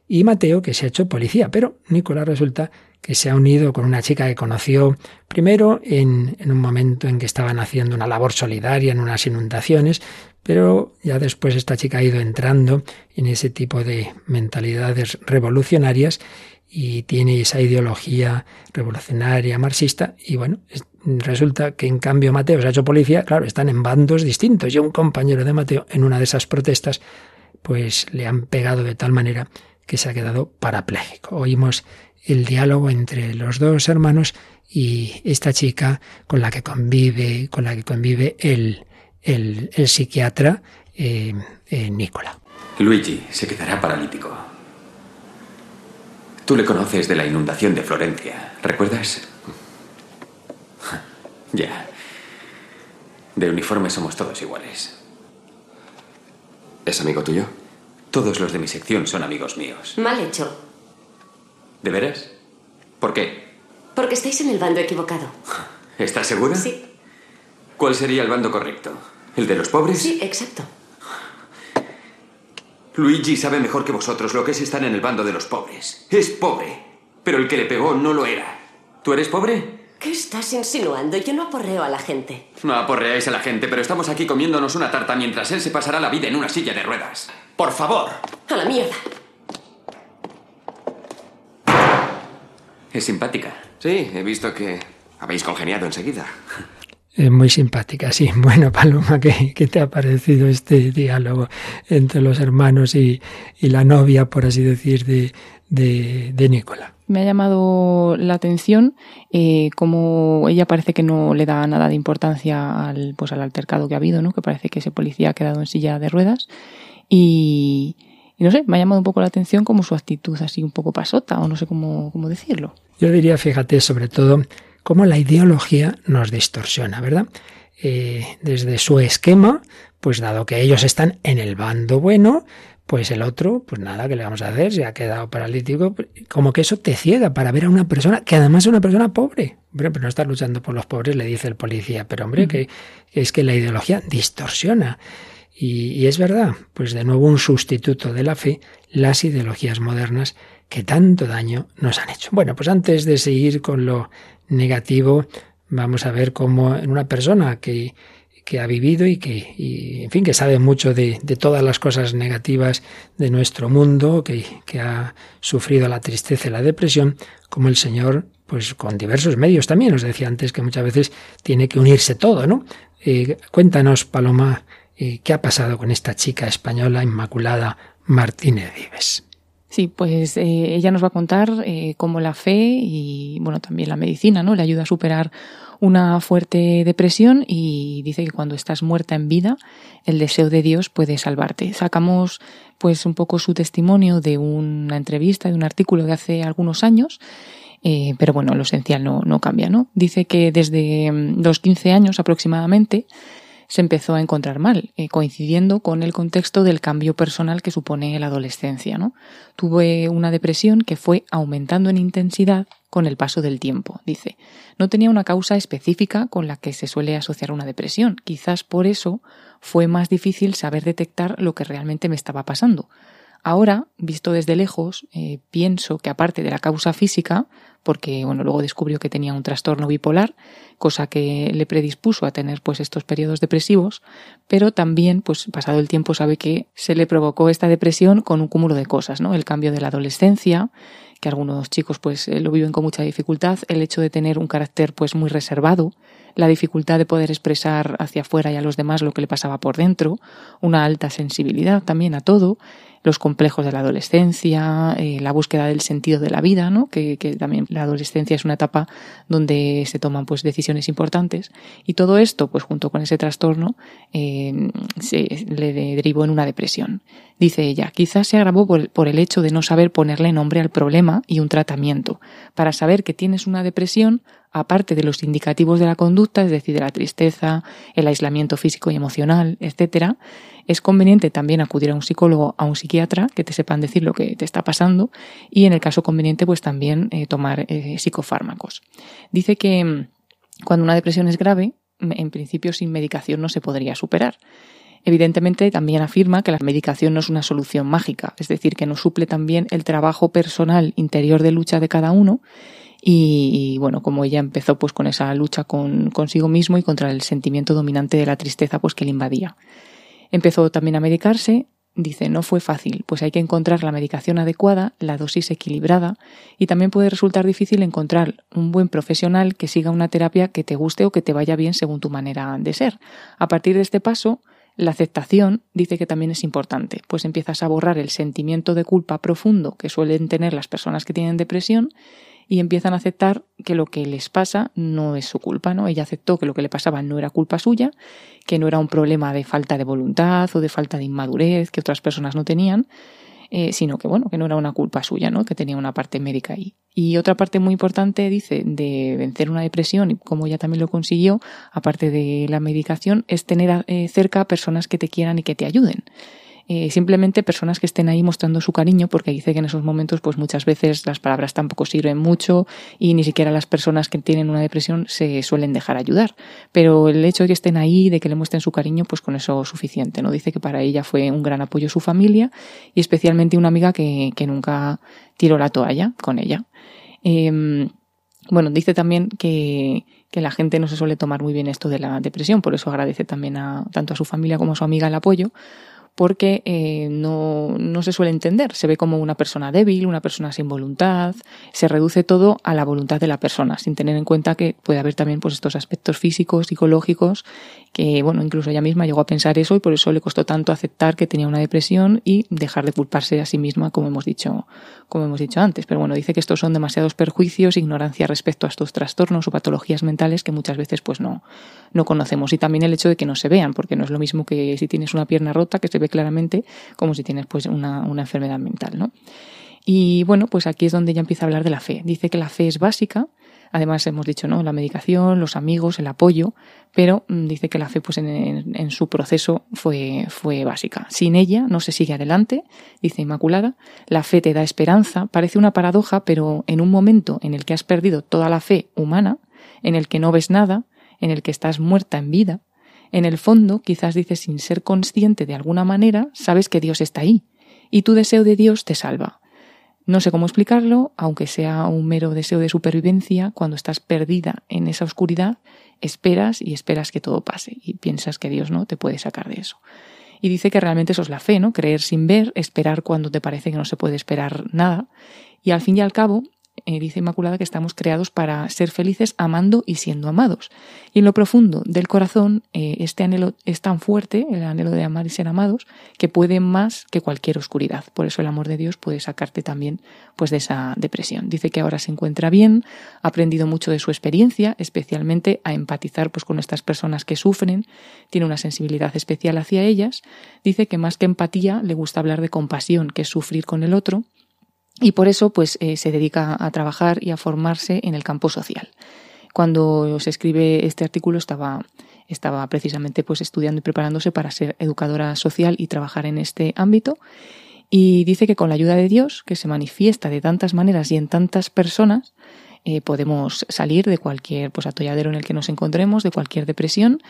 y Mateo, que se ha hecho policía, pero Nicolás resulta que se ha unido con una chica que conoció primero en, un momento en que estaban haciendo una labor solidaria en unas inundaciones, pero ya después esta chica ha ido entrando en ese tipo de mentalidades revolucionarias y tiene esa ideología revolucionaria marxista y bueno, resulta que en cambio Mateo se ha hecho policía, claro, están en bandos distintos. Y un compañero de Mateo en una de esas protestas pues le han pegado de tal manera que se ha quedado parapléjico. Oímos el diálogo entre los dos hermanos y esta chica con la que convive, con la que convive el, el, psiquiatra eh, eh, Nicola. Luigi se quedará paralítico. Tú le conoces de la inundación de Florencia, ¿recuerdas? Ya. De uniforme somos todos iguales. ¿Es amigo tuyo? Todos los de mi sección son amigos míos. Mal hecho. ¿De veras? ¿Por qué? Porque estáis en el bando equivocado. ¿Estás segura? Sí. ¿Cuál sería el bando correcto? ¿El de los pobres? Sí, exacto. Luigi sabe mejor que vosotros lo que es estar en el bando de los pobres. Es pobre. Pero el que le pegó no lo era. ¿Tú eres pobre? ¿Qué estás insinuando? Yo no aporreo a la gente. No aporreáis a la gente, pero estamos aquí comiéndonos una tarta mientras él se pasará la vida en una silla de ruedas. Por favor. A la mierda. Es simpática. Sí, he visto que habéis congeniado enseguida. Es muy simpática, sí. Bueno, Paloma, ¿qué, ¿qué, te ha parecido este diálogo entre los hermanos y, y la novia, por así decir, de, de, de Nicola? me ha llamado la atención eh, como ella parece que no le da nada de importancia al, pues, al altercado que ha habido, ¿no? que parece que ese policía ha quedado en silla de ruedas. Y, no sé, me ha llamado un poco la atención como su actitud así un poco pasota, o no sé cómo, cómo decirlo. Yo diría, fíjate, sobre todo, cómo la ideología nos distorsiona, ¿verdad? Eh, desde su esquema, pues dado que ellos están en el bando bueno, pues el otro, pues nada, ¿qué le vamos a hacer? Se ha quedado paralítico. Como que eso te ciega para ver a una persona que además es una persona pobre. Hombre, pero no estás luchando por los pobres, le dice el policía. Pero hombre, que, es que la ideología distorsiona. Y, y, es verdad, pues de nuevo un sustituto de la fe, las ideologías modernas que tanto daño nos han hecho. Bueno, pues antes de seguir con lo negativo, vamos a ver cómo en una persona que que ha vivido y que, en fin, que sabe mucho de, todas las cosas negativas de nuestro mundo, que, que, ha sufrido la tristeza y la depresión, como el Señor, pues con diversos medios también. Os decía antes que muchas veces tiene que unirse todo, ¿no? Eh, cuéntanos, Paloma, eh, qué ha pasado con esta chica española Inmaculada Martínez Vives. Sí, pues eh, ella nos va a contar cómo la fe y bueno también la medicina, ¿no? Le ayuda a superar una fuerte depresión y dice que cuando estás muerta en vida, el deseo de Dios puede salvarte. Sacamos pues un poco su testimonio de una entrevista, de un artículo de hace algunos años, eh, pero bueno, lo esencial no, no cambia, ¿no? Dice que desde mm, los 15 años aproximadamente se empezó a encontrar mal, eh, coincidiendo con el contexto del cambio personal que supone la adolescencia. Tuve una depresión que fue aumentando en intensidad con el paso del tiempo, dice. No tenía una causa específica con la que se suele asociar una depresión. Quizás por eso fue más difícil saber detectar lo que realmente me estaba pasando. Ahora, visto desde lejos, eh, pienso que aparte de la causa física, porque bueno, luego descubrió que tenía un trastorno bipolar, cosa que le predispuso a tener pues estos periodos depresivos, pero también pues pasado el tiempo sabe que se le provocó esta depresión con un cúmulo de cosas, ¿no? El cambio de la adolescencia, que algunos chicos pues eh, lo viven con mucha dificultad, el hecho de tener un carácter pues muy reservado, la dificultad de poder expresar hacia afuera y a los demás lo que le pasaba por dentro, una alta sensibilidad también a todo, los complejos de la adolescencia, eh, la búsqueda del sentido de la vida, ¿no? Que, también la adolescencia es una etapa donde se toman pues decisiones importantes y todo esto pues junto con ese trastorno eh, se le derivó en una depresión. Dice ella, quizás se agravó por, por el hecho de no saber ponerle nombre al problema y un tratamiento. Para saber que tienes una depresión, aparte de los indicativos de la conducta, es decir, de la tristeza, el aislamiento físico y emocional, etcétera, es conveniente también acudir a un psicólogo, a un psiquiatra, que te sepan decir lo que te está pasando y en el caso conveniente, pues también eh, tomar eh, psicofármacos. Dice que mm, cuando una depresión es grave, en principio sin medicación no se podría superar. Evidentemente, también afirma que la medicación no es una solución mágica, es decir, que no suple también el trabajo personal interior de lucha de cada uno y, bueno, como ella empezó pues con esa lucha con, consigo mismo y contra el sentimiento dominante de la tristeza pues que le invadía. Empezó también a medicarse, dice, no fue fácil, pues hay que encontrar la medicación adecuada, la dosis equilibrada y también puede resultar difícil encontrar un buen profesional que siga una terapia que te guste o que te vaya bien según tu manera de ser. A partir de este paso, la aceptación dice que también es importante, pues empiezas a borrar el sentimiento de culpa profundo que suelen tener las personas que tienen depresión y empiezan a aceptar que lo que les pasa no es su culpa, ¿no? Ella aceptó que lo que le pasaba no era culpa suya, que no era un problema de falta de voluntad o de falta de inmadurez que otras personas no tenían, eh, sino que bueno, que no era una culpa suya, ¿no? Que tenía una parte médica ahí. Y otra parte muy importante, dice, de vencer una depresión, y como ella también lo consiguió, aparte de la medicación, es tener eh, cerca personas que te quieran y que te ayuden. Eh, simplemente personas que estén ahí mostrando su cariño, porque dice que en esos momentos, pues muchas veces las palabras tampoco sirven mucho y ni siquiera las personas que tienen una depresión se suelen dejar ayudar. Pero el hecho de que estén ahí, de que le muestren su cariño, pues con eso es suficiente, ¿no? Dice que para ella fue un gran apoyo su familia y especialmente una amiga que, que nunca tiró la toalla con ella. Em, bueno, dice también que, que, la gente no se suele tomar muy bien esto de la depresión, por eso agradece también a, tanto a su familia como a su amiga el apoyo, porque eh, no, no, se suele entender. Se ve como una persona débil, una persona sin voluntad, se reduce todo a la voluntad de la persona, sin tener en cuenta que puede haber también pues, estos aspectos físicos, psicológicos, que bueno, incluso ella misma llegó a pensar eso y por eso le costó tanto aceptar que tenía una depresión y dejar de culparse a sí misma, como hemos dicho, como hemos dicho antes. Pero bueno, dice que estos son demasiados perjuicios, ignorancia respecto a estos trastornos o patologías mentales que muchas veces pues no, no conocemos. Y también el hecho de que no se vean, porque no es lo mismo que si tienes una pierna rota, que se ve claramente, como si tienes pues una, una enfermedad mental, ¿no? Y bueno, pues aquí es donde ella empieza a hablar de la fe. Dice que la fe es básica, Además, hemos dicho, ¿no? La medicación, los amigos, el apoyo, pero mm, dice que la fe, pues en, su proceso fue, fue básica. Sin ella no se sigue adelante, dice Inmaculada. La fe te da esperanza. Parece una paradoja, pero en un momento en el que has perdido toda la fe humana, en el que no ves nada, en el que estás muerta en vida, en el fondo, quizás dices sin ser consciente de alguna manera, sabes que Dios está ahí, y tu deseo de Dios te salva. No sé cómo explicarlo, aunque sea un mero deseo de supervivencia, cuando estás perdida en esa oscuridad, esperas y esperas que todo pase y piensas que Dios no te puede sacar de eso. Y dice que realmente eso es la fe, ¿no? Creer sin ver, esperar cuando te parece que no se puede esperar nada. Y al fin y al cabo, eh, dice Inmaculada que estamos creados para ser felices amando y siendo amados. Y en lo profundo del corazón, eh, este anhelo es tan fuerte, el anhelo de amar y ser amados, que puede más que cualquier oscuridad. Por eso el amor de Dios puede sacarte también pues, de esa depresión. Dice que ahora se encuentra bien, ha aprendido mucho de su experiencia, especialmente a empatizar pues, con estas personas que sufren, tiene una sensibilidad especial hacia ellas. Dice que más que empatía le gusta hablar de compasión, que es sufrir con el otro y por eso pues eh, se dedica a trabajar y a formarse en el campo social. Cuando se escribe este artículo estaba, estaba precisamente pues estudiando y preparándose para ser educadora social y trabajar en este ámbito y dice que con la ayuda de Dios, que se manifiesta de tantas maneras y en tantas personas, eh, podemos salir de cualquier pues, atolladero en el que nos encontremos, de cualquier depresión,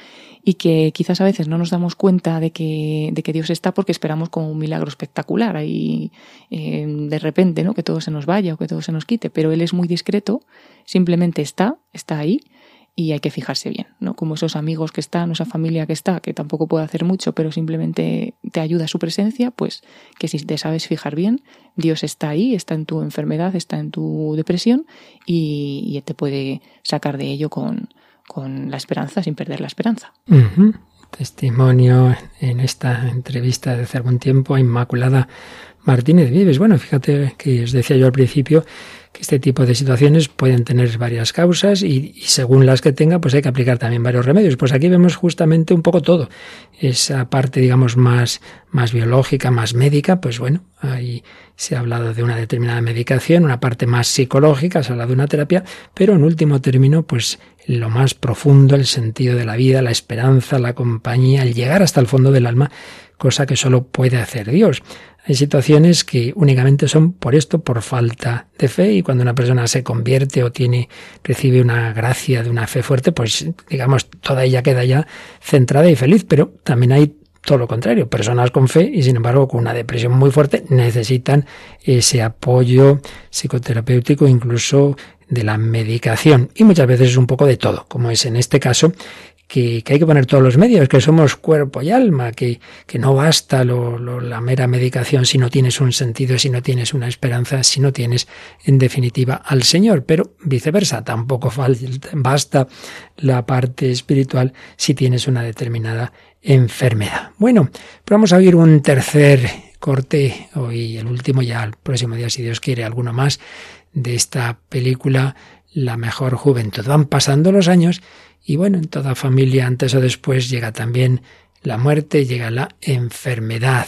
y que quizás a veces no nos damos cuenta de que, de que Dios está porque esperamos como un milagro espectacular ahí eh, de repente, ¿no? que todo se nos vaya o que todo se nos quite, pero Él es muy discreto, simplemente está, está ahí y hay que fijarse bien, ¿no? Como esos amigos que están, esa familia que está, que tampoco puede hacer mucho, pero simplemente te ayuda su presencia, pues que si te sabes fijar bien, Dios está ahí, está en tu enfermedad, está en tu depresión y, te puede sacar de ello con, con la esperanza, sin perder la esperanza. testimonio en esta entrevista de hace algún tiempo Inmaculada Martínez Vives. Bueno, fíjate que os decía yo al principio este tipo de situaciones pueden tener varias causas y, según las que tenga, pues hay que aplicar también varios remedios. Pues aquí vemos justamente un poco todo. Esa parte, digamos, más, más biológica, más médica, pues bueno, ahí se ha hablado de una determinada medicación, una parte más psicológica, se ha hablado de una terapia, pero en último término, pues lo más profundo, el sentido de la vida, la esperanza, la compañía, el llegar hasta el fondo del alma, cosa que solo puede hacer Dios. Hay situaciones que únicamente son por esto, por falta de fe, y cuando una persona se convierte o tiene, recibe una gracia de una fe fuerte, pues digamos, toda ella queda ya centrada y feliz, pero también hay todo lo contrario, personas con fe y sin embargo con una depresión muy fuerte necesitan ese apoyo psicoterapéutico, incluso de la medicación. Y muchas veces es un poco de todo, como es en este caso que, hay que poner todos los medios, que somos cuerpo y alma, que, que no basta lo, la mera medicación si no tienes un sentido, si no tienes una esperanza, si no tienes en definitiva al Señor, pero viceversa, tampoco basta la parte espiritual si tienes una determinada enfermedad. Bueno, pero vamos a oír un tercer corte, hoy el último, ya el próximo día, si Dios quiere, alguno más, de esta película La mejor juventud. Van pasando los años y bueno, en toda familia, antes o después, llega también la muerte, llega la enfermedad.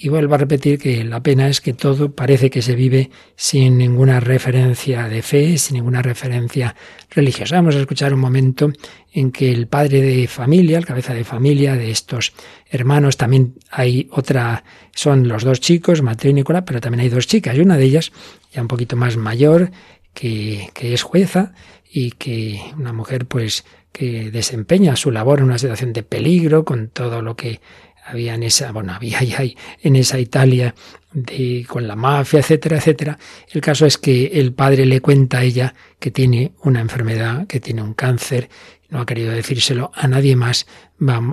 Y vuelvo a repetir que la pena es que todo parece que se vive sin ninguna referencia de fe, sin ninguna referencia religiosa. Vamos a escuchar un momento en que el padre de familia, el cabeza de familia de estos hermanos, también hay otra, son los dos chicos, Mateo y Nicolás, pero también hay dos chicas, y una de ellas, ya un poquito más mayor, que, es jueza, y que una mujer pues que desempeña su labor en una situación de peligro con todo lo que había en esa, bueno, había y en esa Italia de, con la mafia, etcétera, etcétera. El caso es que el padre le cuenta a ella que tiene una enfermedad, que tiene un cáncer no ha querido decírselo a nadie más,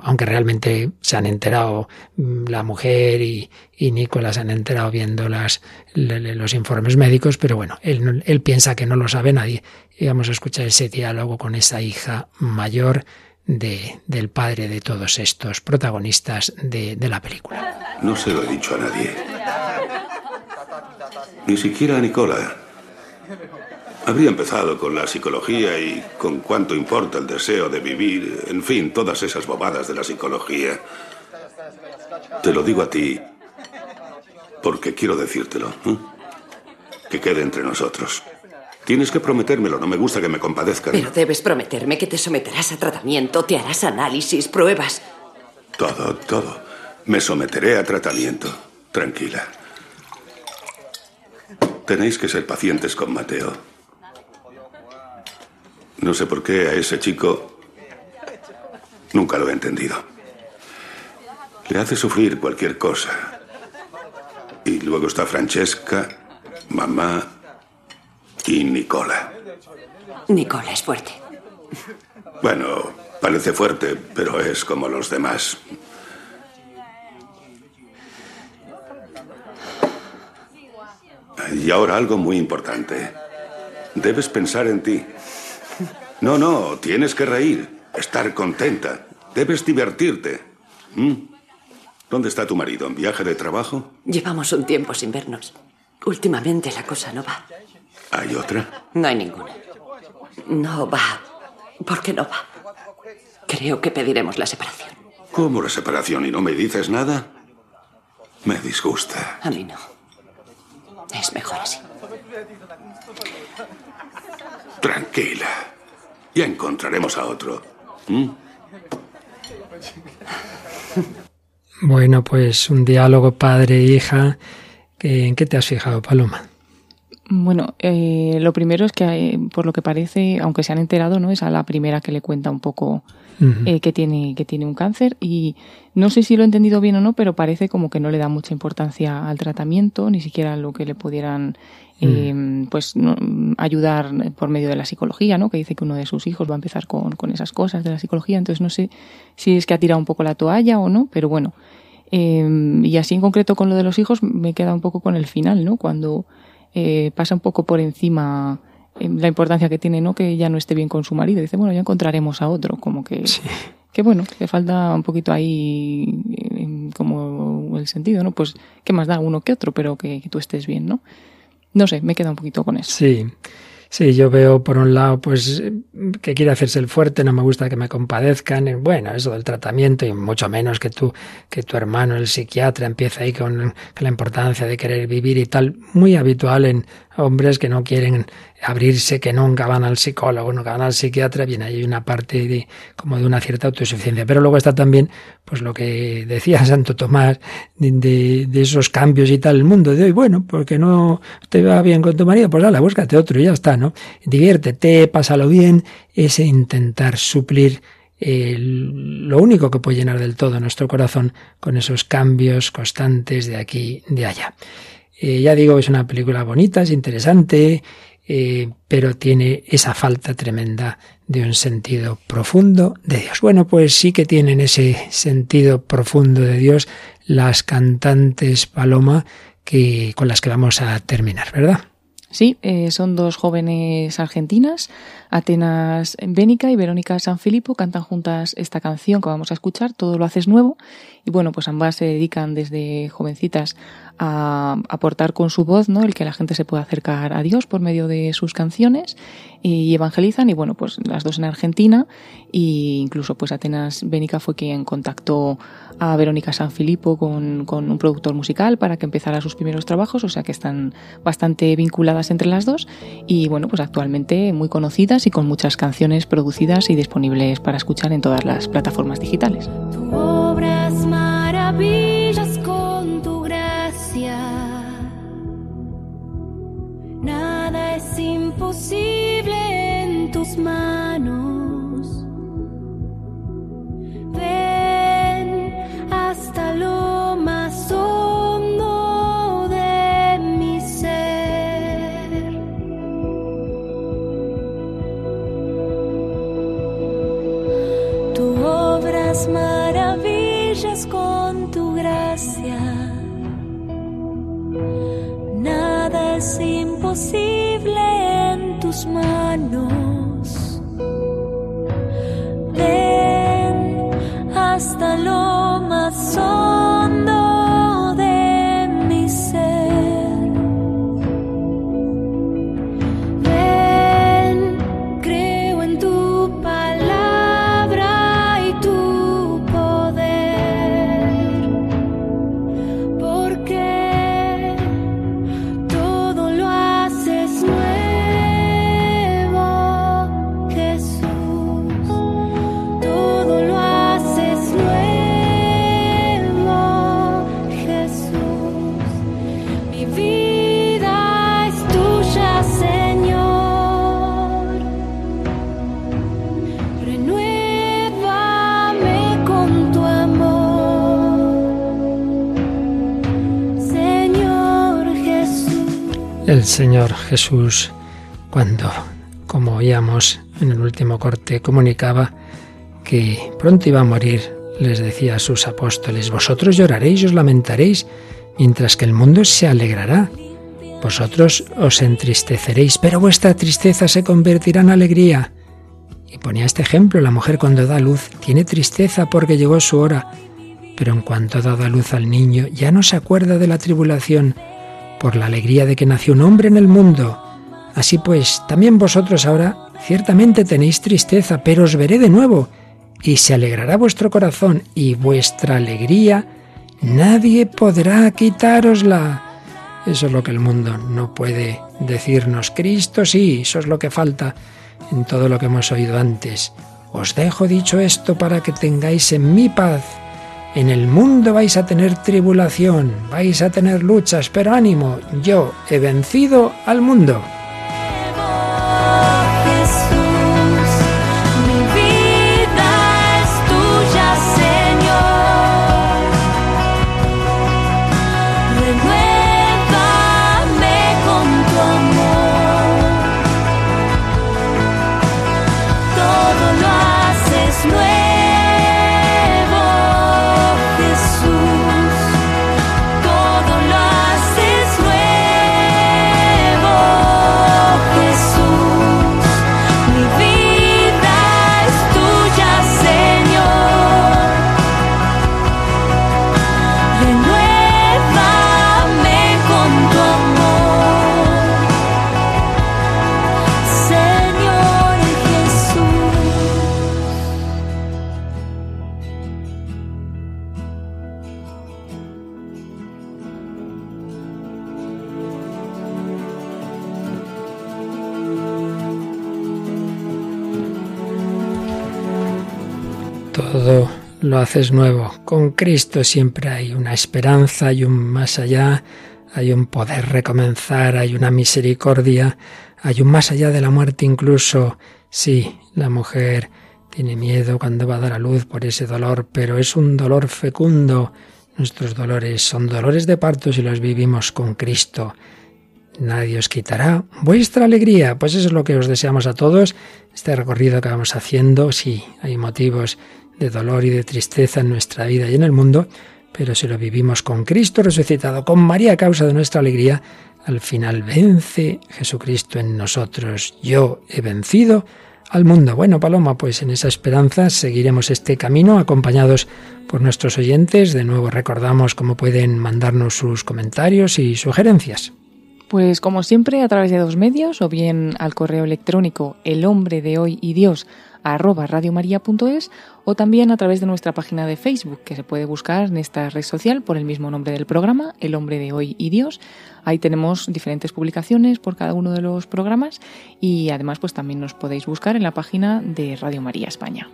aunque realmente se han enterado mm, la mujer y, y Nicolás se han enterado viendo las, los informes médicos, pero bueno, él, él piensa que no lo sabe nadie. Y vamos a escuchar ese diálogo con esa hija mayor de, del padre de todos estos protagonistas de, de la película. No se lo he dicho a nadie. Ni siquiera a Nicolás. Habría empezado con la psicología y con cuánto importa el deseo de vivir, en fin, todas esas bobadas de la psicología. Te lo digo a ti porque quiero decírtelo. ¿eh? Que quede entre nosotros. Tienes que prometérmelo, no me gusta que me compadezcan. Pero debes prometerme que te someterás a tratamiento, te harás análisis, pruebas. Todo, todo. Me someteré a tratamiento. Tranquila. Tenéis que ser pacientes con Mateo. No sé por qué a ese chico nunca lo he entendido. Le hace sufrir cualquier cosa. Y luego está Francesca, mamá y Nicola. Nicola es fuerte. Bueno, parece fuerte, pero es como los demás. Y ahora algo muy importante. Debes pensar en ti. No, no, tienes que reír, estar contenta. Debes divertirte. ¿Mm? ¿Dónde está tu marido? ¿En viaje de trabajo? Llevamos un tiempo sin vernos. Últimamente la cosa no va. ¿Hay otra? No hay ninguna. No va. ¿Por qué no va? Creo que pediremos la separación. ¿Cómo la separación y no me dices nada? Me disgusta. A mí no. Es mejor así. Tranquila. Ya encontraremos a otro. ¿Mm? Bueno, pues un diálogo padre-hija. ¿En qué te has fijado, Paloma? Bueno, eh, lo primero es que, eh, por lo que parece, aunque se han enterado, no es a la primera que le cuenta un poco eh, que tiene que tiene un cáncer y no sé si lo he entendido bien o no, pero parece como que no le da mucha importancia al tratamiento, ni siquiera a lo que le pudieran eh, pues ayudar por medio de la psicología, ¿no? Que dice que uno de sus hijos va a empezar con, con esas cosas de la psicología, entonces no sé si es que ha tirado un poco la toalla o no, pero bueno. Y así en concreto con lo de los hijos me queda un poco con el final, ¿no? Cuando eh, pasa un poco por encima la importancia que tiene, ¿no? Que ya no esté bien con su marido. Dice, bueno, ya encontraremos a otro, como que que bueno, que falta un poquito ahí eh, como el sentido, ¿no? Pues qué más da uno que otro, pero que, que tú estés bien, ¿no? No sé, me queda un poquito con eso. Sí. Sí, yo veo por un lado, pues, que quiere hacerse el fuerte, no me gusta que me compadezcan. Bueno, eso del tratamiento y mucho menos que tú, que tu hermano, el psiquiatra, empieza ahí con, la importancia de querer vivir y tal. Muy habitual en hombres que no quieren abrirse, que nunca van al psicólogo, nunca van al psiquiatra. Bien, hay una parte de, como de una cierta autosuficiencia. Pero luego está también, pues, lo que decía Santo Tomás, de, esos cambios y tal, el mundo de hoy. Bueno, porque no te va bien con tu marido, pues dale, búscate otro y ya está, ¿no? Diviértete, pásalo bien, ese intentar suplir lo único que puede llenar del todo nuestro corazón con esos cambios constantes de aquí, de allá. Eh, ya digo, es una película bonita, es interesante, eh, pero tiene esa falta tremenda de un sentido profundo de Dios. Bueno, pues sí que tienen ese sentido profundo de Dios las cantantes Paloma que, con las que vamos a terminar, ¿verdad? Sí, eh, son dos jóvenes argentinas, Atenas Bénica y Verónica Sanfilippo, cantan juntas esta canción que vamos a escuchar, Todo lo haces nuevo, y bueno, pues ambas se dedican desde jovencitas a aportar con su voz, ¿no? El que la gente se pueda acercar a Dios por medio de sus canciones y evangelizan y bueno, pues las dos en Argentina e incluso pues Atenas Bénica fue quien contactó a Verónica Sanfilippo con, con un productor musical para que empezara sus primeros trabajos, o sea que están bastante vinculadas entre las dos y bueno, pues actualmente muy conocidas y con muchas canciones producidas y disponibles para escuchar en todas las plataformas digitales. Nada es imposible en tus manos. Hasta lo más hondo de mi ser. Tu obra es maravillas con tu gracia. Nada es imposible en tus manos. Ven hasta lo más Señor Jesús, cuando, como oíamos en el último corte, comunicaba que pronto iba a morir, les decía a sus apóstoles, vosotros lloraréis y os lamentaréis, mientras que el mundo se alegrará. Vosotros os entristeceréis, pero vuestra tristeza se convertirá en alegría. Y ponía este ejemplo, la mujer cuando da luz tiene tristeza porque llegó su hora, pero en cuanto ha dado luz al niño ya no se acuerda de la tribulación por la alegría de que nació un hombre en el mundo. Así pues, también vosotros ahora ciertamente tenéis tristeza, pero os veré de nuevo, y se alegrará vuestro corazón, y vuestra alegría nadie podrá quitárosla. Eso es lo que el mundo no puede decirnos. Cristo sí, eso es lo que falta en todo lo que hemos oído antes. Os dejo dicho esto para que tengáis en mi paz. En el mundo vais a tener tribulación, vais a tener luchas, pero ánimo, yo he vencido al mundo. Haces nuevo. Con Cristo siempre hay una esperanza, hay un más allá, hay un poder recomenzar, hay una misericordia, hay un más allá de la muerte incluso. Sí, la mujer tiene miedo cuando va a dar a luz por ese dolor, pero es un dolor fecundo. Nuestros dolores son dolores de parto si los vivimos con Cristo. Nadie os quitará vuestra alegría. Pues eso es lo que os deseamos a todos. Este recorrido que vamos haciendo, sí, hay motivos de dolor y de tristeza en nuestra vida y en el mundo, pero si lo vivimos con Cristo resucitado, con María causa de nuestra alegría, al final vence Jesucristo en nosotros. Yo he vencido al mundo. Bueno, Paloma, pues en esa esperanza seguiremos este camino acompañados por nuestros oyentes. De nuevo recordamos cómo pueden mandarnos sus comentarios y sugerencias. Pues como siempre a través de dos medios, o bien al correo electrónico el hombre de hoy y Dios o también a través de nuestra página de Facebook que se puede buscar en esta red social por el mismo nombre del programa, El hombre de hoy y Dios. Ahí tenemos diferentes publicaciones por cada uno de los programas y además pues también nos podéis buscar en la página de Radio María España.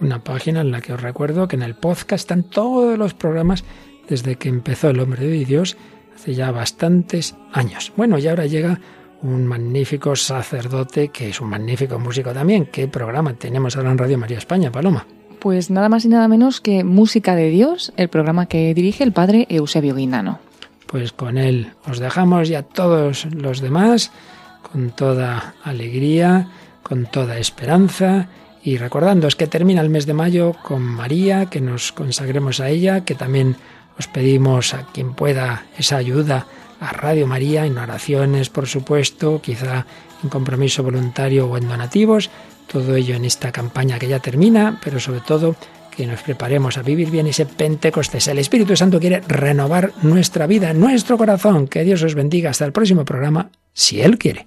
Una página en la que os recuerdo que en el podcast están todos los programas desde que empezó El hombre de hoy y Dios hace ya bastantes años. Bueno, y ahora llega un magnífico sacerdote que es un magnífico músico también. ¿Qué programa tenemos ahora en Radio María España, Paloma? Pues nada más y nada menos que Música de Dios, el programa que dirige el padre Eusebio Guindano. Pues con él os dejamos y a todos los demás con toda alegría, con toda esperanza y recordándoos que termina el mes de mayo con María, que nos consagremos a ella, que también os pedimos a quien pueda esa ayuda a Radio María en oraciones, por supuesto, quizá en compromiso voluntario o en donativos, todo ello en esta campaña que ya termina, pero sobre todo que nos preparemos a vivir bien ese Pentecostés. El Espíritu Santo quiere renovar nuestra vida, nuestro corazón. Que Dios os bendiga hasta el próximo programa, si Él quiere.